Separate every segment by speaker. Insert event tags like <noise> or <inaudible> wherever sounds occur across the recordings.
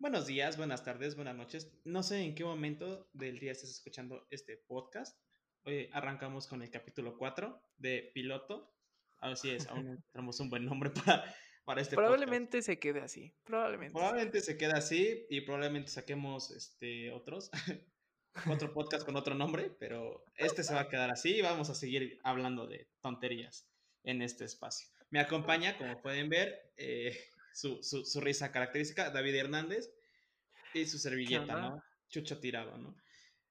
Speaker 1: Buenos días, buenas tardes, buenas noches. No sé en qué momento del día estés escuchando este podcast. Hoy arrancamos con el capítulo 4 de Piloto. Así es, aún encontramos un buen nombre <laughs> para, para este
Speaker 2: Probablemente se quede así. Probablemente.
Speaker 1: Probablemente se quede así y probablemente saquemos este, otros. <laughs> otro podcast con otro nombre, pero este se va a quedar así y vamos a seguir hablando de tonterías en este espacio. Me acompaña, como pueden ver, eh, su, su, risa característica, David Hernández, y su servilleta, ¿no? Chucho tirado, ¿no?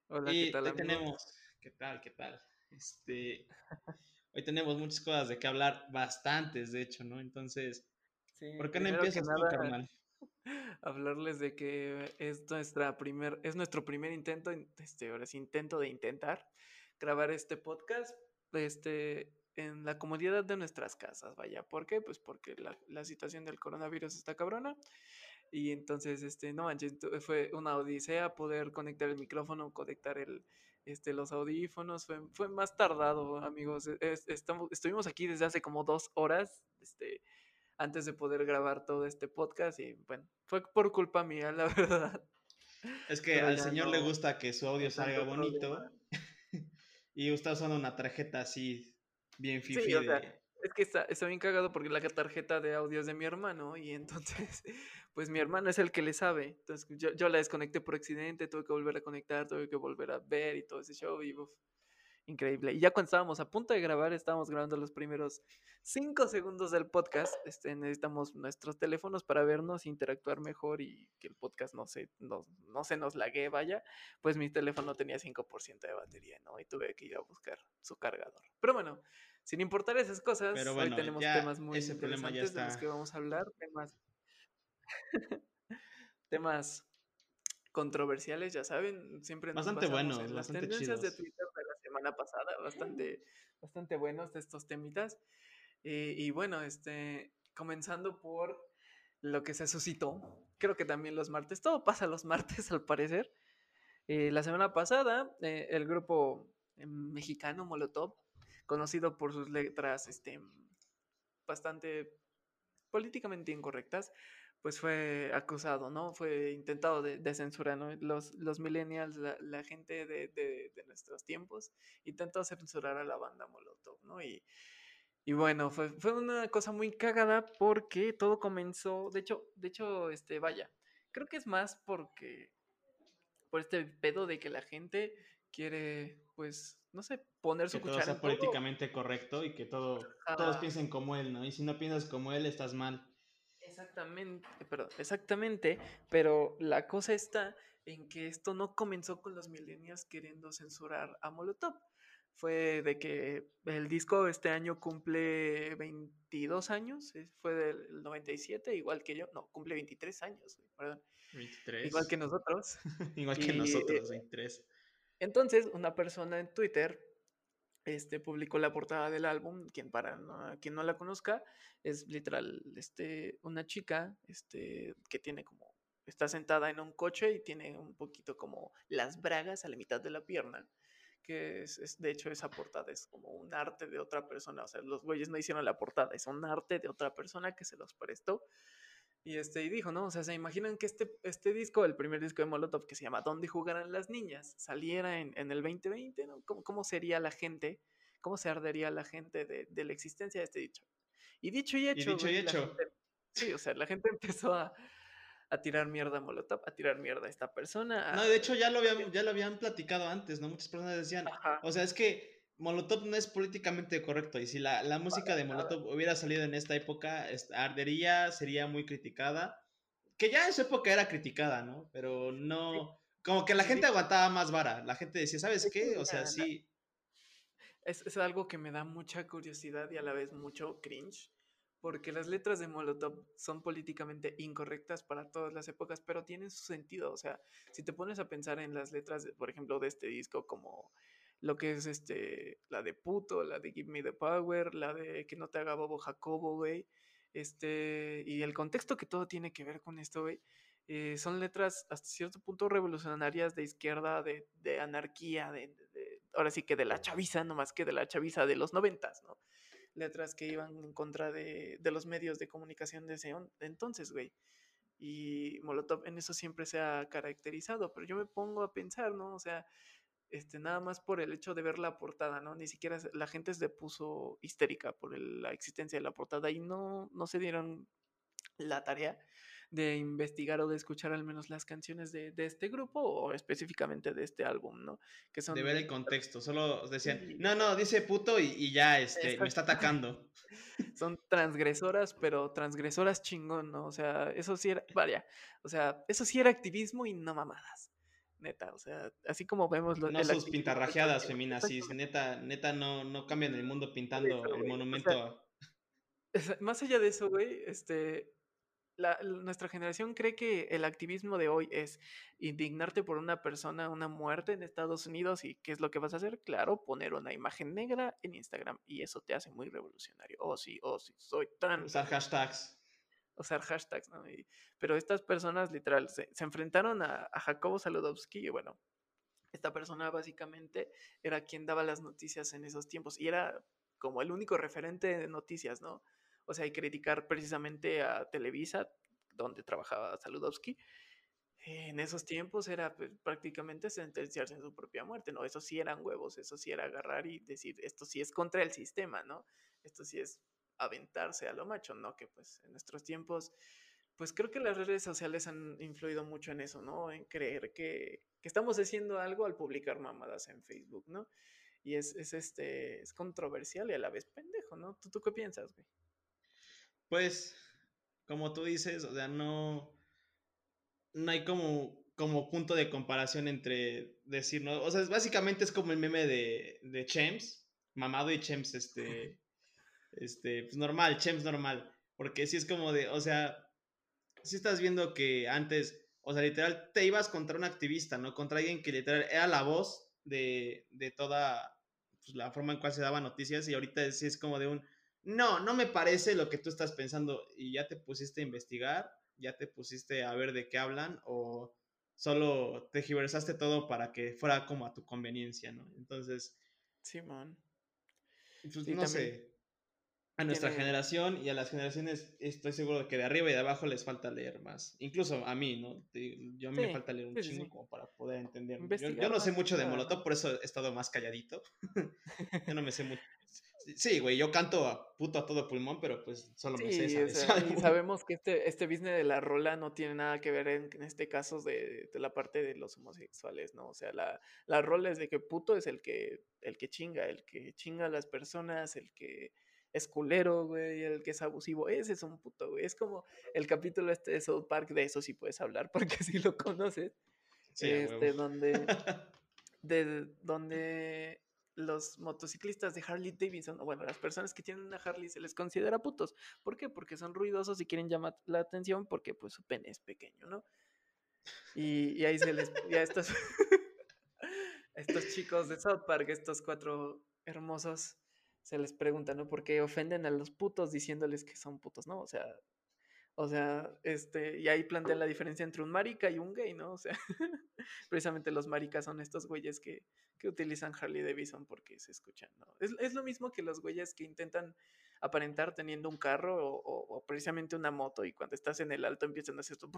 Speaker 2: Hola, y ¿qué tal?
Speaker 1: Hoy tenemos, ¿qué tal? ¿Qué tal? Este, hoy tenemos muchas cosas de qué hablar, bastantes, de hecho, ¿no? Entonces, ¿por qué no empiezas tú, carnal? <laughs>
Speaker 2: Hablarles de que es nuestra primer, es nuestro primer intento, este, ahora sí, intento de intentar grabar este podcast. Este, en la comodidad de nuestras casas, vaya. ¿Por qué? Pues porque la, situación del coronavirus está cabrona. Y entonces, este, no manches, fue una odisea poder conectar el micrófono, conectar el, este, los audífonos. Fue, fue más tardado, amigos. E, estamos, estuvimos aquí desde hace como dos horas, este, antes de poder grabar todo este podcast. Y bueno, fue por culpa mía, <laughs> la verdad.
Speaker 1: Es que al señor le gusta que su audio salga bonito. <laughs> y usted usando una tarjeta así bien fifi.
Speaker 2: es que está, está, bien cagado porque la tarjeta de audio es de mi hermano y entonces, <laughs> pues mi hermano es el que le sabe. Entonces yo, yo la desconecté por accidente, tuve que volver a conectar, tuve que volver a ver y todo ese show y increíble. Y ya cuando estábamos a punto de grabar, estábamos grabando los primeros cinco segundos del podcast. Este, necesitamos nuestros teléfonos para vernos, interactuar mejor y que el podcast no se, no, no se nos lague, vaya. Pues mi teléfono tenía 5% de batería, ¿no? Y tuve que ir a buscar su cargador. Pero bueno, sin importar esas cosas, hoy tenemos temas muy interesantes de los que vamos a hablar. Temas, <laughs> temas controversiales, ya saben, siempre
Speaker 1: nos bastante buenos,
Speaker 2: en
Speaker 1: las
Speaker 2: tendencias de Twitter semana pasada, bastante, bastante buenos de estos temitas. Eh, y bueno, este, comenzando por lo que se suscitó, creo que también los martes, todo pasa los <laughs> martes al parecer. Eh, la semana pasada, eh, el grupo mexicano Molotov, conocido por sus letras este, bastante políticamente incorrectas, pues fue acusado, ¿no? Fue intentado de, censura, ¿no? Los, los millennials, la, gente de, de, nuestros tiempos, intentó censurar a la banda Molotov, ¿no? Y, y bueno, fue, fue una cosa muy cagada porque todo comenzó, de hecho, de hecho, este, vaya, creo que es más porque, por este pedo de que la gente quiere, pues, no sé, poner su
Speaker 1: que todo sea políticamente correcto y que todo, todos piensen como él, ¿no? Y si no piensas como él, estás mal.
Speaker 2: Exactamente, perdón, exactamente, pero la cosa está en que esto no comenzó con los millennials queriendo censurar a Molotov. Fue de que el disco este año cumple 22 años, fue del 97, igual que yo, no, cumple 23 años, perdón.
Speaker 1: 23.
Speaker 2: Igual que nosotros. <laughs>
Speaker 1: igual que nosotros, 23.
Speaker 2: Entonces, una persona en Twitter este, publicó la portada del álbum, quien para quien no la conozca, es literal este, una chica este, que tiene como, está sentada en un coche y tiene un poquito como las bragas a la mitad de la pierna, que es, de hecho esa portada es como un arte de otra persona, o sea, los güeyes no hicieron la portada, es un arte de otra persona que se los prestó. Y, este, y dijo, ¿no? O sea, se imaginan que este, este disco, el primer disco de Molotov, que se llama ¿Dónde jugarán las niñas? saliera en, en el 2020, ¿no? ¿Cómo, ¿Cómo, sería la gente? ¿Cómo se ardería la gente de, de, la existencia de este dicho? Y dicho y hecho.
Speaker 1: Y dicho y hecho.
Speaker 2: sí, o sea, la gente <laughs> empezó a, a tirar mierda a Molotov, a tirar mierda a esta persona.
Speaker 1: No, de hecho ya lo habían, <laughs> ya lo habían platicado antes, ¿no? Muchas personas decían, o sea, es que Molotov no es políticamente correcto y si la, la música de Molotov hubiera salido en esta época, ardería, sería muy criticada. Que ya en su época era criticada, ¿no? Pero no... Como que la gente aguantaba más vara. La gente decía, ¿sabes qué? O sea, sí.
Speaker 2: Es, es algo que me da mucha curiosidad y a la vez mucho cringe porque las letras de Molotov son políticamente incorrectas para todas las épocas, pero tienen su sentido. O sea, si te pones a pensar en las letras, por ejemplo, de este disco, como lo que es este, la de puto, la de Give Me the Power, la de que no te haga bobo Jacobo, güey, este, y el contexto que todo tiene que ver con esto, güey, eh, son letras hasta cierto punto revolucionarias de izquierda, de, de anarquía, de, de, ahora sí que de la chaviza, no más que de la chaviza de los noventas, ¿no? Letras que iban en contra de, de los medios de comunicación de ese entonces, güey. Y Molotov en eso siempre se ha caracterizado, pero yo me pongo a pensar, ¿no? O sea, este, nada más por el hecho de ver la portada, ¿no? Ni siquiera la gente se puso histérica por la existencia de la portada y no, no se dieron la tarea de investigar o de escuchar al menos las canciones de, este grupo o específicamente de este álbum, ¿no?
Speaker 1: Que son de ver el contexto, solo decían, no, no, dice puto y, ya este, me está <laughs> atacando.
Speaker 2: son transgresoras, pero transgresoras chingón, ¿no? O sea, eso sí era, vaya, o sea, eso sí era activismo y no mamadas. Neta, o sea, así como vemos
Speaker 1: los, No sus pintarrajeadas feminazis, neta, neta no, no cambian el mundo pintando el monumento.
Speaker 2: más allá de eso, güey, este, nuestra generación cree que el activismo de hoy es indignarte por una persona, una muerte en Estados Unidos y ¿qué es lo que vas a hacer? Claro, poner una imagen negra en Instagram y eso te hace muy revolucionario. Oh, sí, oh, sí, soy tan...
Speaker 1: Usar hashtags.
Speaker 2: Usar hashtags, ¿no? pero estas personas literal se, enfrentaron a, a Jacobo Saludowski y bueno, esta persona básicamente era quien daba las noticias en esos tiempos y era como el único referente de noticias, ¿no? O sea, y criticar precisamente a Televisa, donde trabajaba Saludowski. En esos tiempos era pues, prácticamente sentenciarse en su propia muerte, ¿no? Eso sí eran huevos, eso sí era agarrar y decir, esto sí es contra el sistema, ¿no? Esto sí es aventarse a lo macho, ¿no? Que pues en nuestros tiempos, pues creo que las redes sociales han influido mucho en eso, ¿no? En creer que, que estamos haciendo algo al publicar mamadas en Facebook, ¿no? Y es, es, este, es controversial y a la vez pendejo, ¿no? ¿Tú, tú qué piensas, güey?
Speaker 1: Pues, como tú dices, o sea, no, no hay como, como punto de comparación entre decir, ¿no? O sea, básicamente es como el meme de, de Chems, mamado y Chems, este, este, pues normal, Chems normal, porque sí es como de, o sea, si estás viendo que antes, o sea, literal, te ibas contra un activista, ¿no? Contra alguien que literal era la voz de, de toda pues, la forma en cual se daba noticias y ahorita sí es como de un no, no me parece lo que tú estás pensando y ya te pusiste a investigar, ya te pusiste a ver de qué hablan o solo te giversaste todo para que fuera como a tu conveniencia, ¿no? Entonces...
Speaker 2: Sí, man.
Speaker 1: Pues no sé. A nuestra generación y a las generaciones estoy seguro de que de arriba y de abajo les falta leer más. Incluso a mí, ¿no? Yo a mí me falta leer un chingo como para poder entender. Yo, no sé mucho de Molotov, por eso he estado más calladito. <laughs> yo no me sé mucho. Sí, güey, yo canto a puto a todo pulmón, pero pues solo me sé esa,
Speaker 2: y <laughs> sabemos que este, este business de la rola no tiene nada que ver en, este caso de, la parte de los homosexuales, ¿no? O sea, la, la rola es de que puto es el que, el que chinga, el que chinga a las personas, el que es culero, güey, el que es abusivo, ese es un puto, güey. Es como el capítulo este de South Park, de eso sí puedes hablar, <laughs> porque si lo conoces. Sí, este, donde, <laughs> de, donde los motociclistas de Harley Davidson, o bueno, las personas que tienen una Harley se les considera putos. ¿Por qué? Porque son ruidosos y quieren llamar la atención porque pues su pene es pequeño, ¿no? Y, ahí se les... Y a estos, <laughs> estos chicos de South Park, estos cuatro hermosos, se les pregunta, ¿no? ¿Por qué ofenden a los putos diciéndoles que son putos, ¿no? O sea, o sea, este, y ahí plantean la diferencia entre un marica y un gay, ¿no? O sea, <laughs> precisamente los maricas son estos güeyes que, que utilizan Harley Davidson porque se escuchan, ¿no? Es, es, lo mismo que los güeyes que intentan aparentar teniendo un carro o, o, precisamente una moto y cuando estás en el alto empiezan a hacer esto.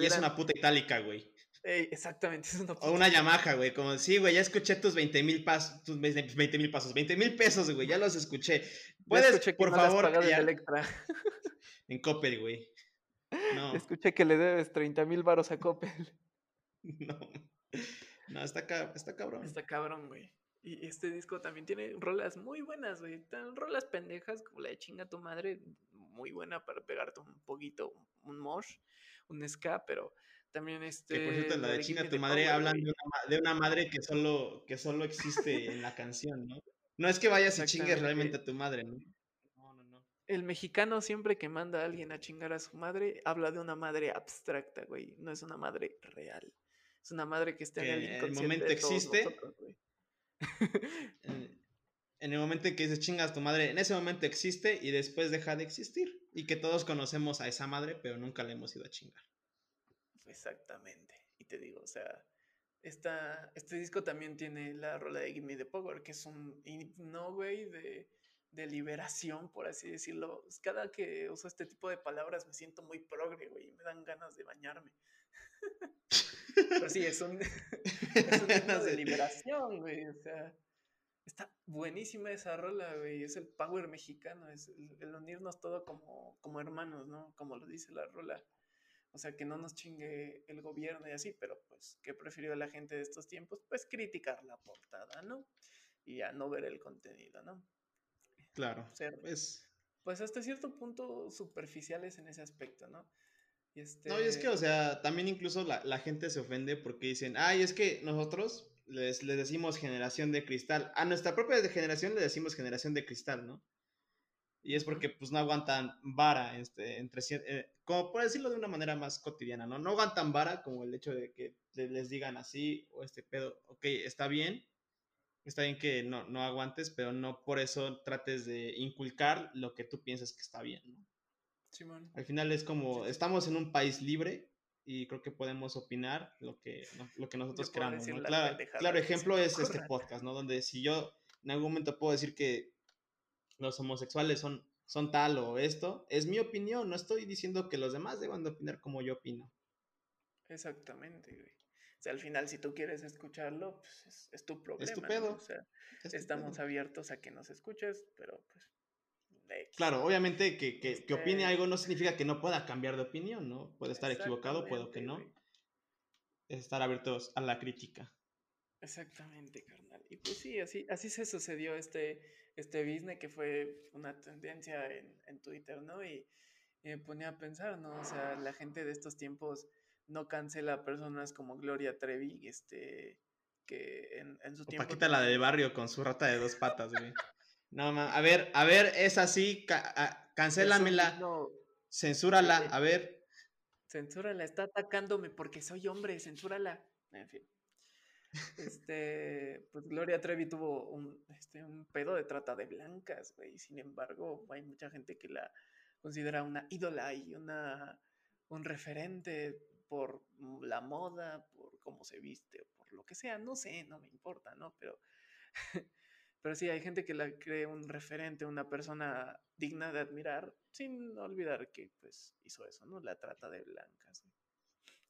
Speaker 1: y es una puta itálica, güey.
Speaker 2: Exactamente, es una
Speaker 1: puta. O una Yamaha, güey, como, sí, güey, ya escuché tus 20 mil pasos, tus 20 mil pasos, 20 mil pesos, güey, ya los escuché. Puedes, por favor, <laughs> en Coppel, güey.
Speaker 2: No. <laughs> Escuché que le debes 30 mil varos a Coppel. <laughs>
Speaker 1: No. No, está, está cabrón.
Speaker 2: Está cabrón, güey. Y este disco también tiene rolas muy buenas, güey. Rolas pendejas como la de chinga tu madre, muy buena para pegarte un poquito, un mosh, un ska, pero también este...
Speaker 1: Que por cierto, la de chinga tu madre hablan de una, de una, madre que solo, que solo existe en la canción, ¿no? No es que vayas y chingues realmente a tu madre, ¿no? No,
Speaker 2: no, no. El mexicano siempre que manda a alguien a chingar a su madre, habla de una madre abstracta, güey. No es una madre real. Es una madre que está en el
Speaker 1: inconsciente. En el momento existe. en, el momento en que dices chingas tu madre, en ese momento existe y después deja de existir. Y que todos conocemos a esa madre, pero nunca le hemos ido a chingar.
Speaker 2: Exactamente. Y te digo, o sea, esta, este disco también tiene la rola de Give Me the Power, que es un no güey, de, de liberación, por así decirlo. Cada que uso este tipo de palabras me siento muy progre, güey, y me dan ganas de bañarme. <laughs> Pero sí, es un, <laughs> es <laughs> de liberación, güey, o sea, está buenísima esa rola, güey, es el power mexicano, es el, unirnos todo como, como hermanos, ¿no? Como lo dice la rola. O sea, que no nos chingue el gobierno y así, pero pues, ¿qué prefirió la gente de estos tiempos? Pues criticar la portada, ¿no? Y ya no ver el contenido, ¿no?
Speaker 1: Claro. Pues...
Speaker 2: pues hasta cierto punto superficiales en ese aspecto, ¿no?
Speaker 1: este... No, y es que, o sea, también incluso la, la, gente se ofende porque dicen, ay, es que nosotros les, les, decimos generación de cristal. A nuestra propia generación le decimos generación de cristal, ¿no? Y es porque pues no aguantan vara, este, entre, eh, como por decirlo de una manera más cotidiana, ¿no? No aguantan vara como el hecho de que les digan así o este pedo, ok, está bien, está bien que no, no aguantes, pero no por eso trates de inculcar lo que tú piensas que está bien, ¿no? Al final es como, estamos en un país libre y creo que podemos opinar lo que, lo que nosotros queramos. Claro, claro ejemplo es este podcast, ¿no? Donde si yo en algún momento puedo decir que los homosexuales son, son tal o esto, es mi opinión, no estoy diciendo que los demás deban de opinar como yo opino.
Speaker 2: Exactamente, güey. O sea, al final, si tú quieres escucharlo, pues es, tu problema. O sea, estamos abiertos a que nos escuches, pero pues
Speaker 1: Claro, obviamente que, que, que, opine este algo no significa que no pueda cambiar de opinión, ¿no? Puede estar equivocado, puedo que no. Es estar abiertos a la crítica.
Speaker 2: Exactamente, carnal. Y pues sí, así, así se sucedió este, este business que fue una tendencia en, en Twitter, ¿no? Y, me ponía a pensar, ¿no? O sea, la gente de estos tiempos no cancela personas como Gloria Trevi, este, que en, en su
Speaker 1: tiempo... Paquita la de barrio con su rata de dos patas, güey. No, a ver, a ver, es así, cancélamela. No. Censúrala, a ver.
Speaker 2: Censúrala, está atacándome porque soy hombre, censúrala. En fin. Este, pues Gloria Trevi tuvo un, este, un pedo de trata de blancas, güey. Sin embargo, hay mucha gente que la considera una ídola y una, un referente por la moda, por cómo se viste, por lo que sea. No sé, no me importa, ¿no? Pero <laughs> Pero sí, hay gente que la cree un referente, una persona digna de admirar, sin olvidar que pues hizo eso, ¿no? La trata de blancas.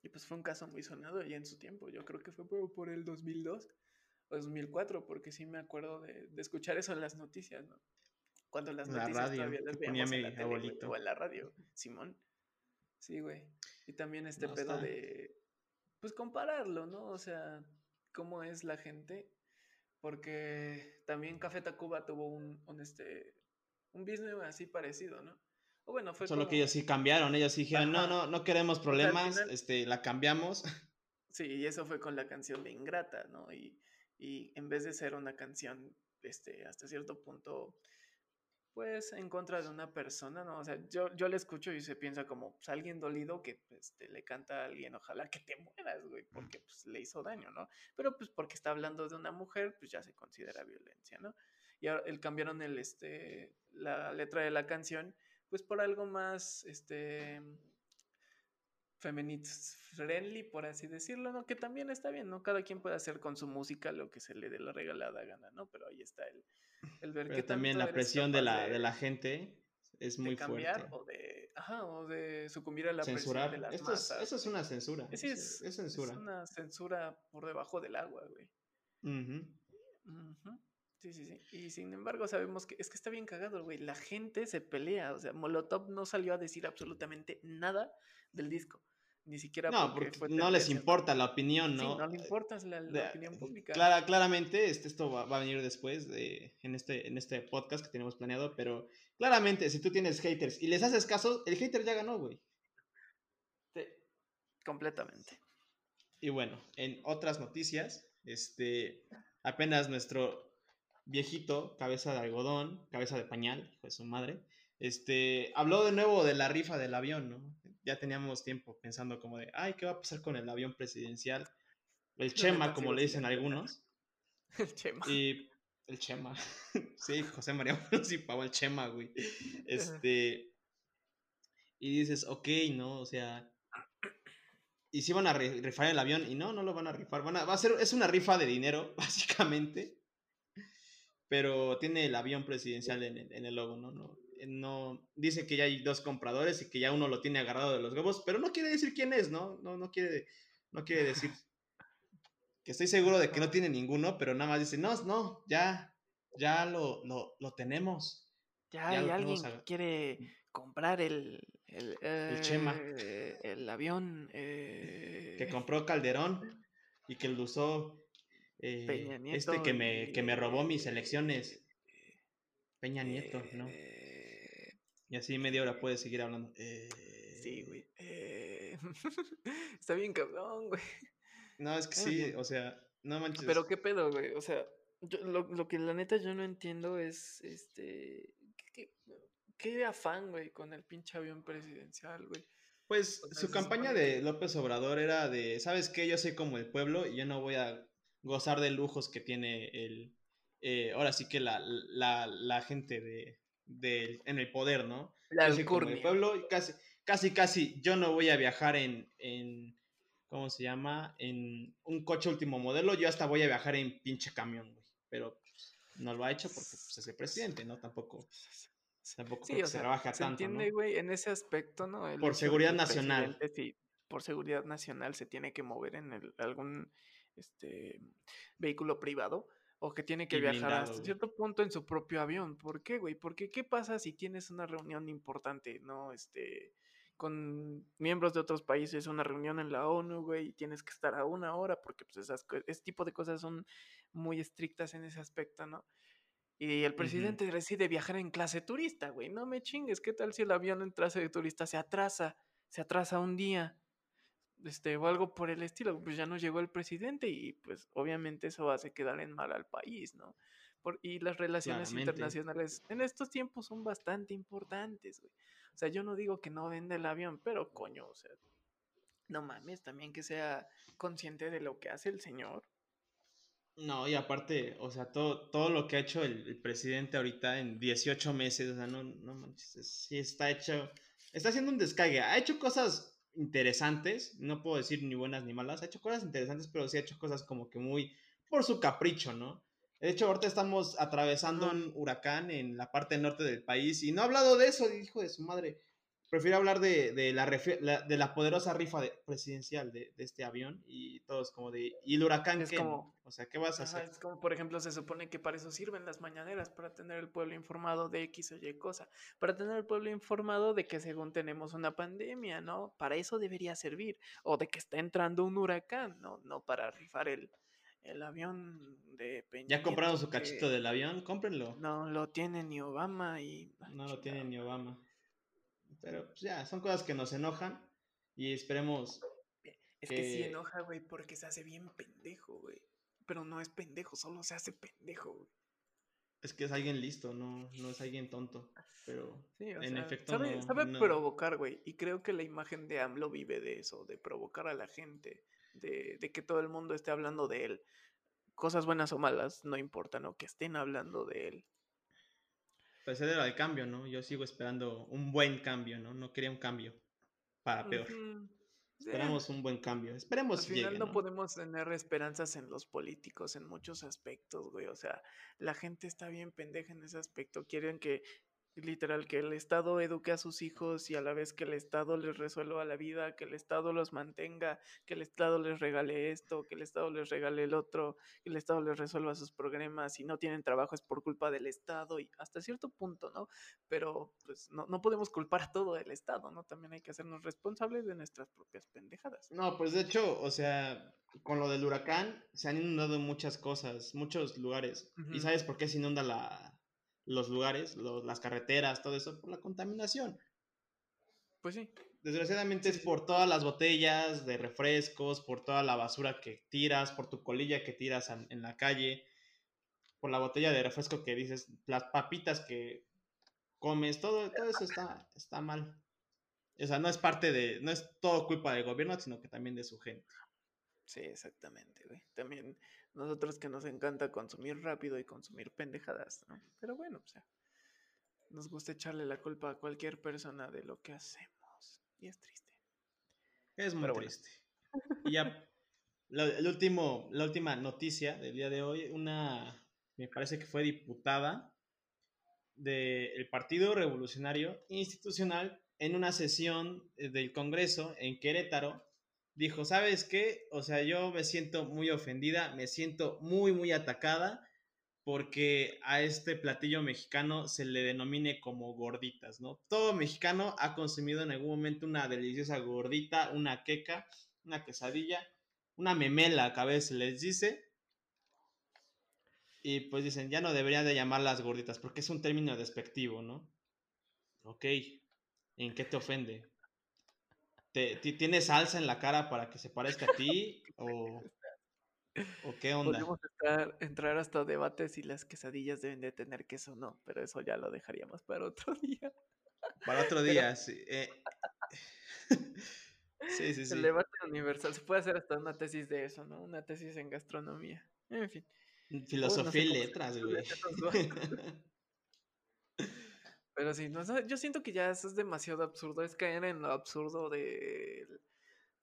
Speaker 2: Y pues fue un caso muy sonado y en su tiempo. Yo creo que fue por, el 2002 o 2004, porque sí me acuerdo de, escuchar eso en las noticias, ¿no? Cuando las noticias todavía las veíamos en la tele, o en la radio, Simón. Sí, güey. Y también este pedo de, pues compararlo, ¿no? O sea, cómo es la gente porque también Café Tacuba tuvo un, un, este, un business así parecido, ¿no?
Speaker 1: O bueno, fue Solo que ellos sí cambiaron, ellos sí dijeron, no, no, no queremos problemas, este, la cambiamos. <laughs>
Speaker 2: Sí, y eso fue con la canción de Ingrata, ¿no? Y, y en vez de ser una canción, este, hasta cierto punto pues en contra de una persona, ¿no? O sea, yo, yo le escucho y se piensa como pues, alguien dolido que pues, le canta a alguien, ojalá que te mueras, güey, porque pues, le hizo daño, ¿no? Pero pues porque está hablando de una mujer, pues ya se considera violencia, ¿no? Y ahora el, cambiaron el, este, la letra de la canción, pues por algo más, este, feminist friendly, por así decirlo, ¿no? Que también está bien, ¿no? Cada quien puede hacer con su música lo que se le dé la regalada gana, ¿no? Pero ahí está el, el ver
Speaker 1: Pero también la presión de la, de, la gente es muy fuerte.
Speaker 2: O de, ajá, o de sucumbir a la presión de las
Speaker 1: Esto Es, eso es una censura.
Speaker 2: Sí, es, censura. Es una censura por debajo del agua, güey. Sí, sí, sí. Y sin embargo sabemos que es que está bien cagado, güey. La gente se pelea. O sea, Molotov no salió a decir absolutamente nada del disco ni siquiera
Speaker 1: no, porque, no les importa la opinión, ¿no?
Speaker 2: Sí, no le importa la, opinión pública.
Speaker 1: Clara, claramente, este, esto va, a venir después de, en, este, en este podcast que tenemos planeado, pero claramente, si tú tienes haters y les haces caso, el hater ya ganó, güey.
Speaker 2: Sí, completamente.
Speaker 1: Y bueno, en otras noticias, este, apenas nuestro viejito, cabeza de algodón, cabeza de pañal, hijo de su madre, este, habló de nuevo de la rifa del avión, ¿no? ya teníamos tiempo pensando como de, ay, ¿qué va a pasar con el avión presidencial? El Chema, como le dicen algunos. <laughs>
Speaker 2: El Chema.
Speaker 1: Y el Chema. <laughs> sí, José María pagó el Chema, güey. Este. Y dices, ok, ¿no? O sea. Y si van a rifar el avión, y no, no lo van a rifar. Van a, va a ser, es una rifa de dinero, <laughs> básicamente. Pero tiene el avión presidencial en, el- en el logo, ¿no? No, eh, no, dice que ya hay dos compradores y que ya uno lo tiene agarrado de los huevos, pero no quiere decir quién es, ¿no? No, no quiere, no quiere decir <laughs> que estoy seguro de que no tiene ninguno, pero nada más dice, no, no, ya, ya lo, lo, lo tenemos.
Speaker 2: Ya
Speaker 1: Ya
Speaker 2: hay alguien que quiere comprar el, el,
Speaker 1: El Chema.
Speaker 2: eh, el avión.
Speaker 1: que
Speaker 2: eh,
Speaker 1: compró Calderón y que lo usó eh,
Speaker 2: Peña
Speaker 1: este
Speaker 2: Nieto
Speaker 1: que me, que me robó mis elecciones, Peña Nieto, ¿no?
Speaker 2: eh,
Speaker 1: Y así media hora puedes seguir hablando. Eh,
Speaker 2: Sí, güey. eh, <laughs> Está bien cabrón, güey.
Speaker 1: No, es que sí, o sea, no manches.
Speaker 2: Pero qué pedo, güey. O sea, yo- lo, lo que la neta yo no entiendo es, este, ¿qué, qué, afán, güey, con el pinche avión presidencial, güey?
Speaker 1: Pues
Speaker 2: o sea,
Speaker 1: su campaña de López Obrador era de, ¿sabes qué? Yo soy como el pueblo y yo no voy a gozar de lujos que tiene el, eh, ahora sí que la, la, la gente de, de- en el poder, ¿no?
Speaker 2: La
Speaker 1: como el pueblo casi, casi, casi yo no voy a viajar en, en, ¿cómo se llama? En un coche último modelo, yo hasta voy a viajar en pinche camión, güey. Pero pues, no lo ha hecho porque pues, es el presidente, ¿no? Tampoco, tampoco
Speaker 2: Sí,
Speaker 1: creo se
Speaker 2: sea,
Speaker 1: rebaja
Speaker 2: se
Speaker 1: tanto,
Speaker 2: entiende,
Speaker 1: ¿no?
Speaker 2: güey, en ese aspecto, ¿no? El
Speaker 1: Por seguridad nacional.
Speaker 2: sí, por seguridad nacional se tiene que mover en el- algún este, vehículo privado o que tiene que
Speaker 1: Y
Speaker 2: viajar
Speaker 1: blindado,
Speaker 2: hasta
Speaker 1: güey.
Speaker 2: cierto punto en su propio avión. ¿Por qué, güey? Porque ¿qué pasa si tienes una reunión importante, ¿no? Este, con miembros de otros países, una reunión en la ONU, güey, y tienes que estar a una hora porque pues esas, ese tipo de cosas son muy estrictas en ese aspecto, ¿no? Y el presidente decide viajar en clase turista, güey. No me chingues, ¿qué tal si el avión en clase de turista se atrasa? Se atrasa un día. Este, o algo por el estilo. Pues ya no llegó el presidente y pues obviamente eso hace quedar en mal al país, ¿no? Por- y las relaciones
Speaker 1: Claramente.
Speaker 2: internacionales en estos tiempos son bastante importantes, güey. O sea, yo no digo que no venda el avión, pero coño, o sea, no mames, también que sea consciente de lo que hace el señor.
Speaker 1: No, y aparte, o sea, todo, todo lo que ha hecho el, el presidente ahorita en 18 meses, o sea, no, no manches, es- sí está hecho, está haciendo un descague, ha hecho cosas interesantes, no puedo decir ni buenas ni malas, ha hecho cosas interesantes, pero sí ha hecho cosas como que muy por su capricho, ¿no? De hecho, ahorita estamos atravesando un huracán en la parte norte del país y no ha hablado de eso, hijo de su madre. Prefiero hablar de, de la, de la poderosa rifa de- presidencial de, de este avión y todos como de, ¿y el huracán
Speaker 2: Es como-
Speaker 1: O sea, ¿qué vas a
Speaker 2: Ajá,
Speaker 1: hacer?
Speaker 2: es como, por ejemplo, se supone que para eso sirven las mañaneras, para tener el pueblo informado de X o Y cosa, para tener el pueblo informado de que según tenemos una pandemia, ¿no? Para eso debería servir, o de que está entrando un huracán, ¿no? No para rifar el, el avión de Peña
Speaker 1: ¿Ya compraron su cachito
Speaker 2: que
Speaker 1: del avión? Cómprenlo.
Speaker 2: No lo tiene ni Obama y...
Speaker 1: No lo tiene ni. Obama. Pero pues, ya, son cosas que nos enojan y esperemos.
Speaker 2: Es que sí
Speaker 1: que-
Speaker 2: enoja, güey, porque se hace bien pendejo, güey. Pero no es pendejo, solo se hace pendejo, güey.
Speaker 1: Es que es alguien listo, no, no es alguien tonto. Pero
Speaker 2: Sí, o
Speaker 1: en
Speaker 2: sea,
Speaker 1: efecto
Speaker 2: sabe,
Speaker 1: no,
Speaker 2: sabe
Speaker 1: no-
Speaker 2: provocar, güey. Y creo que la imagen de AMLO vive de eso, de provocar a la gente, de, de que todo el mundo esté hablando de él. Cosas buenas o malas, no importa, ¿no? Que estén hablando de él.
Speaker 1: Era el cambio, ¿no? Yo sigo esperando un buen cambio, ¿no? No quería un cambio para peor.
Speaker 2: Sí,
Speaker 1: Esperamos un buen cambio. Esperemos
Speaker 2: Al final
Speaker 1: llegue,
Speaker 2: no
Speaker 1: ¿no?
Speaker 2: podemos tener esperanzas en los políticos en muchos aspectos, güey. O sea, la gente está bien pendeja en ese aspecto. Quieren que, literal, que el Estado eduque a sus hijos y a la vez que el Estado les resuelva la vida, que el Estado los mantenga, que el Estado les regale esto, que el Estado les regale el otro, que el Estado les resuelva sus problemas. Si no tienen trabajo es por culpa del Estado y hasta cierto punto, ¿no? Pero pues no, no podemos culpar a todo el Estado, ¿no? También hay que hacernos responsables de nuestras propias pendejadas.
Speaker 1: No, pues de hecho, o sea, con lo del huracán se han inundado muchas cosas, muchos lugares. ¿Y sabes por qué se inunda la, los lugares, lo- las carreteras, todo eso? Por la contaminación.
Speaker 2: Pues sí.
Speaker 1: Desgraciadamente es por todas las botellas de refrescos, por toda la basura que tiras, por tu colilla que tiras en, en la calle, por la botella de refresco que dices, las papitas que comes, todo, todo eso está, está mal. O sea, no es parte de, no es todo culpa del gobierno, sino que también de su gente.
Speaker 2: Sí, exactamente, güey. También nosotros que nos encanta consumir rápido y consumir pendejadas, ¿no? Pero bueno, o sea, nos gusta echarle la culpa a cualquier persona de lo que hacemos. Y es triste.
Speaker 1: Es muy
Speaker 2: Pero bueno.
Speaker 1: triste. Y ya, la, el último, la última noticia del día de hoy, una, me parece que fue diputada del Partido Revolucionario Institucional en una sesión eh, del Congreso en Querétaro, dijo, ¿sabes qué? O sea, yo me siento muy ofendida, me siento muy, muy atacada porque a este platillo mexicano se le denomine como gorditas, ¿no? Todo mexicano ha consumido en algún momento una deliciosa gordita, una queca, una quesadilla, una memela, que a veces les dice. Y pues dicen, ya no deberían de llamarlas gorditas porque es un término despectivo, ¿no? Ok, ¿en qué te ofende? ¿Te, ¿Tienes salsa en la cara para que se parezca a ti? <laughs> ¿O ¿O qué onda?
Speaker 2: Podemos entrar hasta debates si las quesadillas deben de tener queso o no, pero eso ya lo dejaríamos para otro <laughs> día.
Speaker 1: Para otro día, sí. Eh. sí, <laughs> sí, sí.
Speaker 2: El debate universal. Se puede hacer hasta una tesis de eso, ¿no? Una tesis en gastronomía. En fin.
Speaker 1: Filosofía y letras, güey.
Speaker 2: Pero sí, no, yo siento que ya eso es demasiado absurdo. Es caer en lo absurdo de,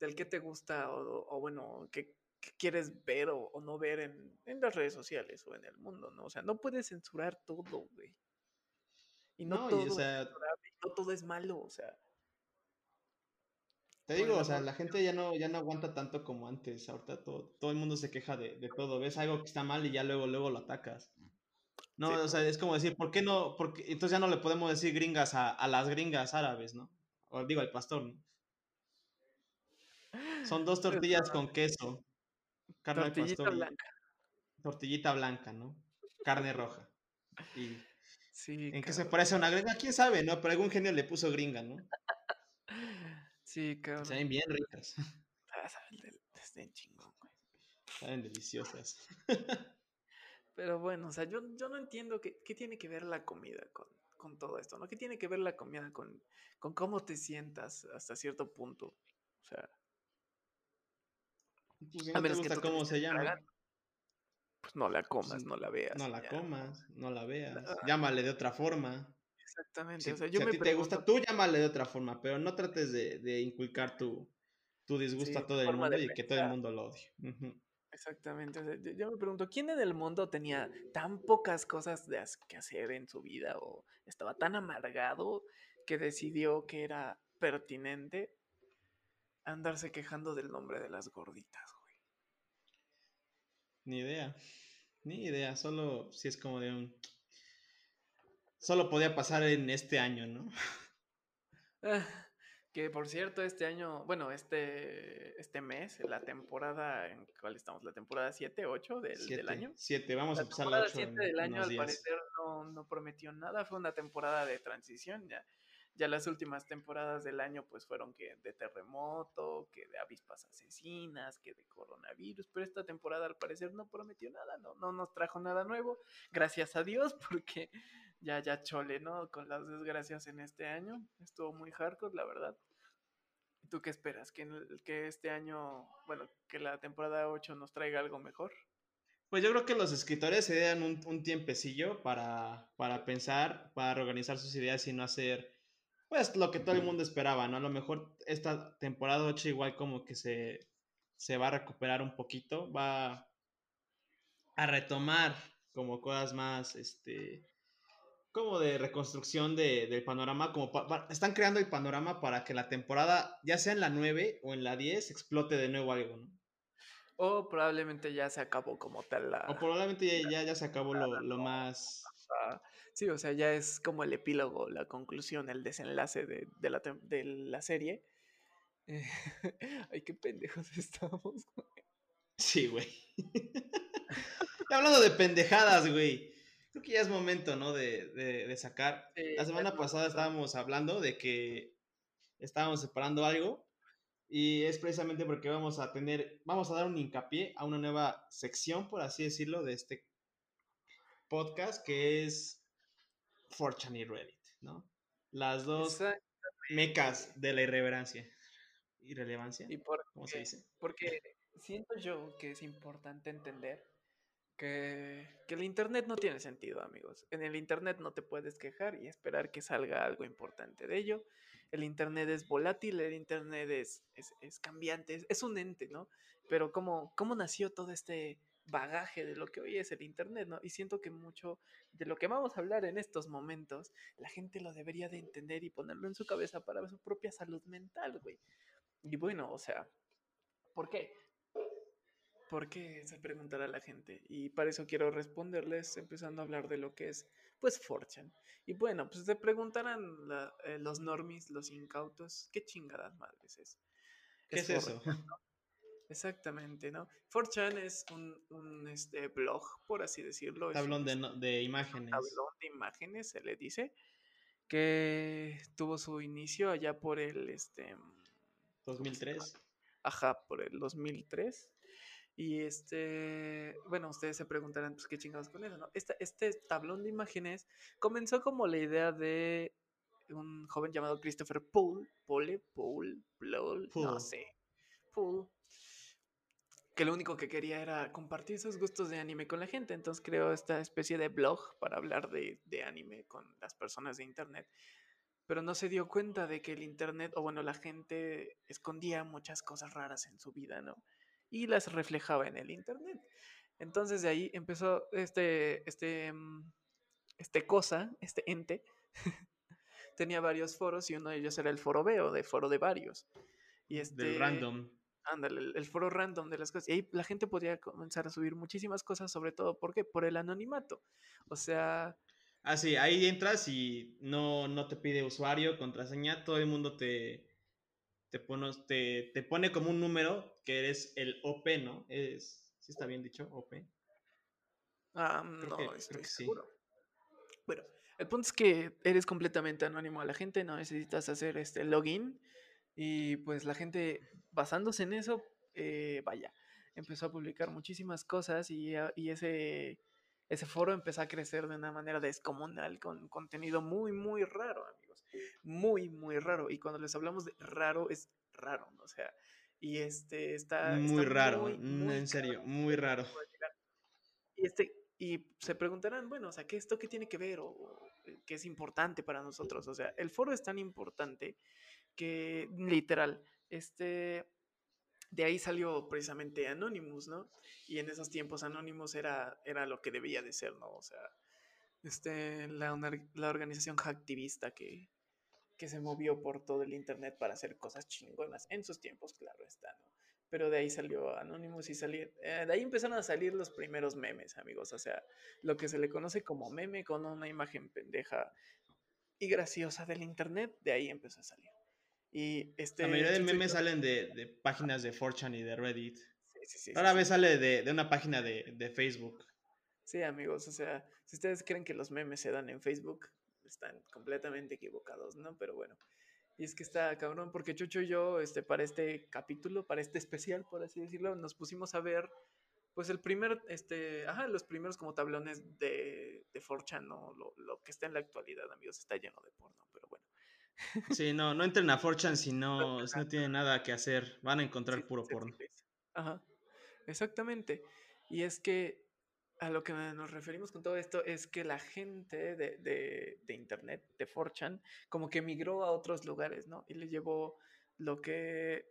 Speaker 2: del que te gusta o, o bueno, que quieres ver o, no ver en, las redes sociales o en el mundo, ¿no? O sea, no puedes censurar todo, güey. Y no, todo es no todo es malo, o sea.
Speaker 1: Te digo, o sea, la gente ya no, ya no aguanta tanto como antes. Ahorita todo, todo el mundo se queja de, todo. Ves algo que está mal y ya luego, luego lo atacas. No, o sea, es como decir, ¿por qué no? Porque entonces ya no le podemos decir gringas a, a las gringas árabes, ¿no? O digo, al pastor, ¿no? Son dos <laughs> tortillas con queso. Carne tortillita blanca. Tortillita blanca, ¿no? Carne roja. Y sí, ¿En qué se parece a una gringa? ¿Quién sabe, no? Pero algún genio le puso gringa, ¿no?
Speaker 2: Sí, cabrón.
Speaker 1: Saben bien ricas.
Speaker 2: Ah, saben chingón, güey.
Speaker 1: Saben deliciosas.
Speaker 2: Pero bueno, o sea, yo, yo no entiendo qué, qué tiene que ver la comida con, con, todo esto, ¿no? ¿Qué tiene que ver la comida con, con cómo te sientas hasta cierto punto? O sea,
Speaker 1: pues, a menos que cómo se llama.
Speaker 2: Pues no la comas, pues, no la veas.
Speaker 1: No la comas, no la veas. Llámale de otra forma.
Speaker 2: Exactamente.
Speaker 1: o sea, yo si a ti te gusta, tú llámale de otra forma, pero no trates de, de inculcar tu, tu disgusto a todo el mundo y que todo el mundo lo odie.
Speaker 2: Exactamente. yo me pregunto, ¿quién en el mundo tenía tan pocas cosas de que hacer en su vida o estaba tan amargado que decidió que era pertinente andarse quejando del nombre de las gorditas, güey.
Speaker 1: Ni idea. Ni idea. Solo si es como de un. Solo podía pasar en este año, ¿no?
Speaker 2: Que por cierto, este año, bueno, este, este mes, la temporada, ¿en cuál estamos? ¿La temporada 7, 8 del, del año?
Speaker 1: 7, vamos a empezar la 8. 7
Speaker 2: del año, al parecer, no, no prometió nada. Fue una temporada de transición. Ya ya las últimas temporadas del año pues fueron que de terremoto, que de avispas asesinas, que de coronavirus, pero esta temporada al parecer no prometió nada, no, no nos trajo nada nuevo, gracias a Dios, <laughs> porque ya, ya chole, ¿no? Con las desgracias en este año, estuvo muy hardcore, la verdad. ¿Tú qué esperas? ¿Que, que este año, bueno, que la temporada 8 nos traiga algo mejor?
Speaker 1: Pues yo creo que los escritores se dan un, un tiempecillo para, para pensar, para reorganizar sus ideas y no hacer pues lo que todo el mundo esperaba, ¿no? A lo mejor esta temporada 8 igual como que se, se va a recuperar un poquito, va a retomar como cosas más, este, como de reconstrucción de, del panorama, como están creando el panorama para que la temporada, ya sea en la 9 o en la 10, explote de nuevo algo, ¿no?
Speaker 2: O probablemente ya se acabó como tal la...
Speaker 1: O probablemente ya, ya, se acabó lo, lo más...
Speaker 2: Sí, o sea, ya es como el epílogo, la conclusión, el desenlace de, de, la, de la, serie. <laughs> ay, qué pendejos <laughs> estamos,
Speaker 1: Sí, güey. <laughs> Hablando de pendejadas, güey. Creo que ya es momento, ¿no? De, de, de sacar. la semana pasada estábamos hablando de que estábamos separando algo. Y es precisamente porque vamos a tener, vamos a dar un hincapié a una nueva sección, por así decirlo, de este podcast, que es Fortune y Reddit, ¿no? Las dos mecas de la irreverencia. Irrelevancia.
Speaker 2: ¿Y por ¿Cómo se dice? Porque siento yo que es importante entender que, que, el Internet no tiene sentido, amigos. En el Internet no te puedes quejar y esperar que salga algo importante de ello. El Internet es volátil, el Internet es, es, es cambiante, es, un ente, ¿no? Pero ¿cómo, cómo nació todo este bagaje de lo que hoy es el Internet, ¿no? Y siento que mucho de lo que vamos a hablar en estos momentos, la gente lo debería de entender y ponerlo en su cabeza para su propia salud mental, güey. Y bueno, o sea, ¿por qué? ¿Por qué? Se preguntará la gente. Y para eso quiero responderles empezando a hablar de lo que es, pues, Fortune. Y bueno, pues se preguntarán eh, los normies, los incautos, ¿qué chingadas madres es?
Speaker 1: ¿Qué es, eso?
Speaker 2: Exactamente, ¿no? 4chan es un, este, blog, por así decirlo.
Speaker 1: Tablón de, de, imágenes.
Speaker 2: Tablón de imágenes, se le dice, que tuvo su inicio allá por el, este...
Speaker 1: 2003.
Speaker 2: Ajá, por el 2003. Y este, bueno, ustedes se preguntarán, pues, ¿qué chingados con eso, no? Este, este tablón de imágenes comenzó como la idea de un joven llamado Christopher Poole, Pole, Poole, Poole, no sé, Poole, que lo único que quería era compartir sus gustos de anime con la gente. Entonces creó esta especie de blog para hablar de, de, anime con las personas de internet. Pero no se dio cuenta de que el internet, o bueno, la gente escondía muchas cosas raras en su vida, ¿no? Y las reflejaba en el Internet. Entonces de ahí empezó este, este, mm, este cosa, este ente, <laughs> tenía varios foros y uno de ellos era el foro Veo, de foro de varios. Y este,
Speaker 1: random.
Speaker 2: Ándale, el, foro random de las cosas. Y ahí la gente podía comenzar a subir muchísimas cosas, sobre todo, ¿por qué? Por el anonimato. O sea...
Speaker 1: Ah, sí, ahí entras y no, no te pide usuario, contraseña, todo el mundo te, te, te, pone como un número que eres el OP, ¿no? Es, ¿Sí está bien dicho? OP.
Speaker 2: Ah, no, estoy seguro. Bueno, el punto es que eres completamente anónimo a la gente, no necesitas hacer este login y pues la gente basándose en eso, eh, vaya, empezó a publicar muchísimas cosas y, y ese, ese foro empezó a crecer de una manera descomunal con contenido muy, muy raro, amigos muy, muy raro. Y cuando les hablamos de raro, es raro, O sea, y este está...
Speaker 1: Muy raro, en serio, muy raro.
Speaker 2: Y, este, y se preguntarán, bueno, o sea, ¿qué esto qué tiene que ver? O, qué es importante para nosotros. O sea, el foro es tan importante que literal, este, de ahí salió precisamente Anonymous, ¿no? Y en esos tiempos Anonymous era, era lo que debía de ser, ¿no? O sea, este, la, la organización hacktivista que, que se movió por todo el internet para hacer cosas chingonas. En sus tiempos, claro está, ¿no? Pero de ahí salió Anonymous y salir, eh, de ahí empezaron a salir los primeros memes, amigos. O sea, lo que se le conoce como meme con una imagen pendeja y graciosa del internet, de ahí empezó a salir. Y este,
Speaker 1: La mayoría de memes salen de, de, páginas de 4chan y de Reddit. Sí, sí, sí. Ahora vez sale de, de, una página de, de Facebook.
Speaker 2: Sí, amigos, o sea, si ustedes creen que los memes se dan en Facebook, están completamente equivocados, ¿no? Pero bueno. Y es que está cabrón, porque Chucho y yo, este, para este capítulo, para este especial, por así decirlo, nos pusimos a ver, pues el primer, este, ajá, los primeros como tablones de, de 4 ¿no? Lo, lo, que está en la actualidad, amigos, está lleno de porno, pero.
Speaker 1: Sí, no, no entren a <laughs> 4 si no, si no tienen nada que hacer, van a encontrar puro porno.
Speaker 2: Ajá, exactamente. Y es que a lo que nos referimos con todo esto es que la gente de, de, de Internet, de 4chan, como que migró a otros lugares, ¿no? Y le llevó lo que,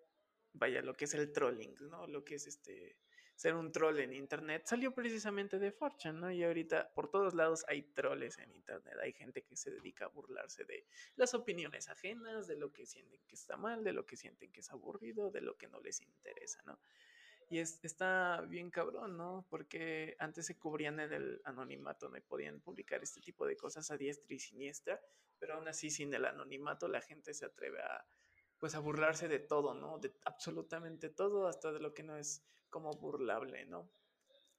Speaker 2: vaya, lo que es el trolling, ¿no? Lo que es este, ser un troll en Internet, salió precisamente de 4chan, ¿no? Y ahorita por todos lados hay troles en Internet, hay gente que se dedica a burlarse de las opiniones ajenas, de lo que sienten que está mal, de lo que sienten que es aburrido, de lo que no les interesa, ¿no? Y es, está bien cabrón, ¿no? Porque antes se cubrían en el anonimato, no podían publicar este tipo de cosas a diestra y siniestra, pero aún así sin el anonimato la gente se atreve a, pues a burlarse de todo, ¿no? De absolutamente todo, hasta de lo que no es como burlable, ¿no?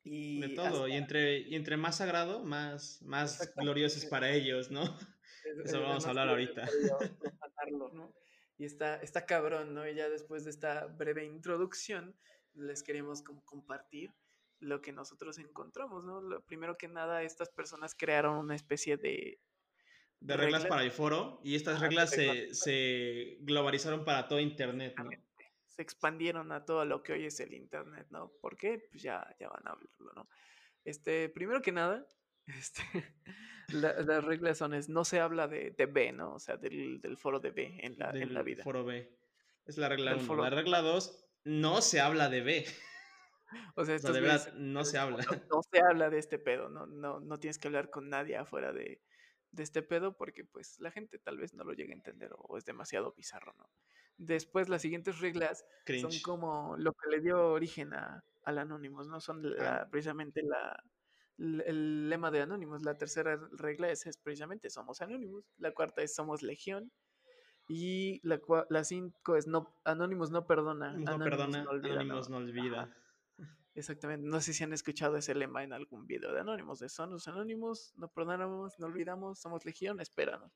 Speaker 1: Y de todo, y, entre, y entre más sagrado, más, más glorioso es para ellos, ¿no? <laughs> Eso vamos a hablar ahorita. <laughs>
Speaker 2: ¿no? Y está, está cabrón, ¿no? Y ya después de esta breve introducción, les queremos como compartir lo que nosotros encontramos, ¿no? Lo, primero que nada, estas personas crearon una especie de...
Speaker 1: De reglas, para el foro y estas reglas se, se, globalizaron para todo Internet, ¿no?
Speaker 2: Se expandieron a todo lo que hoy es el Internet, ¿no? ¿Por qué? Pues ya, ya van a hablarlo, ¿no? Este, primero que nada, <laughs> este, las reglas son, es, no se habla de, de B, ¿no? O sea, del, del, foro de B en la, en la vida.
Speaker 1: foro B. Es la regla 1. La regla 2 no se habla de B. <laughs>
Speaker 2: O sea,
Speaker 1: O sea, de verdad, no se habla.
Speaker 2: no, no se habla de este pedo, no, no, no tienes que hablar con nadie afuera de, de este pedo porque pues la gente tal vez no lo llegue a entender o es demasiado bizarro, ¿no? Después las siguientes reglas son como lo que le dio origen a, al Anonymous, ¿no? Son la-
Speaker 1: Ah.
Speaker 2: precisamente la, el lema de Anonymous. La tercera regla es, es precisamente somos Anonymous. La cuarta es somos Legión. Y la, la cinco es no, Anonymous no perdona.
Speaker 1: No
Speaker 2: Anonymous
Speaker 1: perdona,
Speaker 2: no olvida,
Speaker 1: Anonymous no olvida.
Speaker 2: Exactamente, no sé si han escuchado ese lema en algún video de Anónimos, de son los Anónimos, no perdonamos, no olvidamos, somos legión, espéranos.